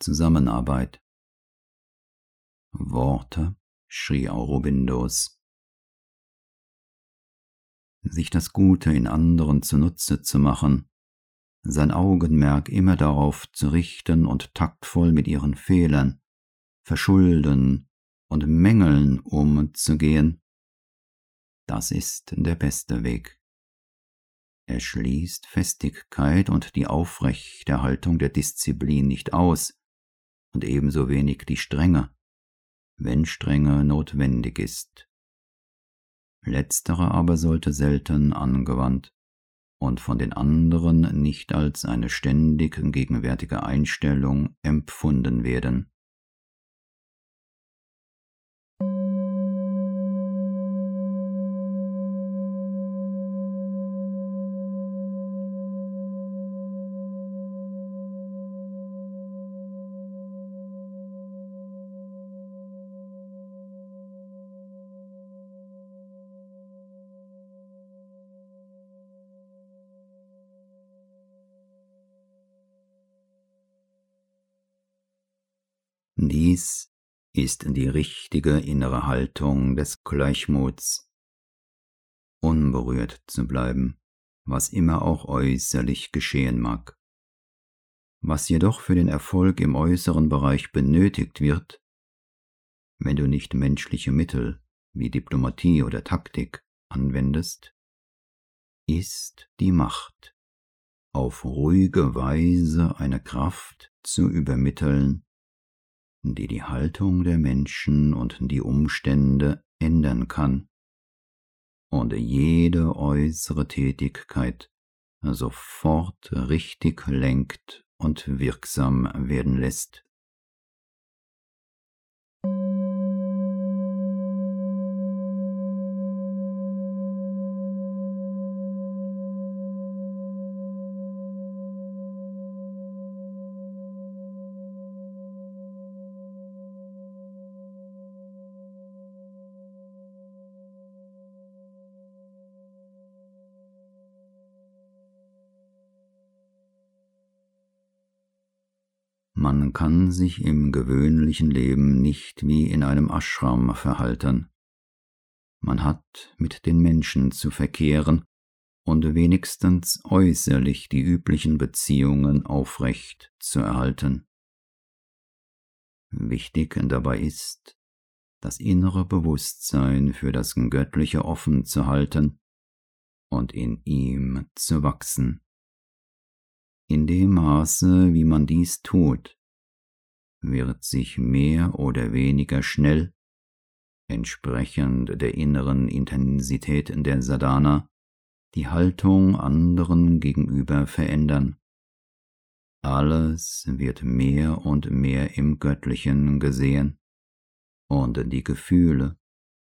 Zusammenarbeit. Worte, schrie Aurobindos. Sich das Gute in anderen zunutze zu machen, sein Augenmerk immer darauf zu richten und taktvoll mit ihren Fehlern, Verschulden und Mängeln umzugehen, das ist der beste Weg. Er schließt Festigkeit und die Aufrechterhaltung der Disziplin nicht aus und ebenso wenig die Strenge, wenn Strenge notwendig ist. Letztere aber sollte selten angewandt und von den anderen nicht als eine ständig gegenwärtige Einstellung empfunden werden. Dies ist die richtige innere Haltung des Gleichmuts, unberührt zu bleiben, was immer auch äußerlich geschehen mag. Was jedoch für den Erfolg im äußeren Bereich benötigt wird, wenn du nicht menschliche Mittel wie Diplomatie oder Taktik anwendest, ist die Macht, auf ruhige Weise eine Kraft zu übermitteln, die die Haltung der Menschen und die Umstände ändern kann und jede äußere Tätigkeit sofort richtig lenkt und wirksam werden lässt. Man kann sich im gewöhnlichen Leben nicht wie in einem Ashram verhalten. Man hat mit den Menschen zu verkehren und wenigstens äußerlich die üblichen Beziehungen aufrecht zu erhalten. Wichtig dabei ist, das innere Bewusstsein für das Göttliche offen zu halten und in ihm zu wachsen. In dem Maße, wie man dies tut, wird sich mehr oder weniger schnell, entsprechend der inneren Intensität der Sadhana, die Haltung anderen gegenüber verändern. Alles wird mehr und mehr im Göttlichen gesehen, und die Gefühle,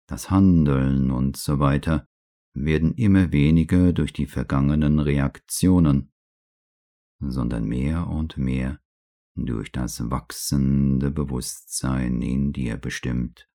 das Handeln und so weiter werden immer weniger durch die vergangenen Reaktionen sondern mehr und mehr durch das wachsende Bewusstsein in dir bestimmt.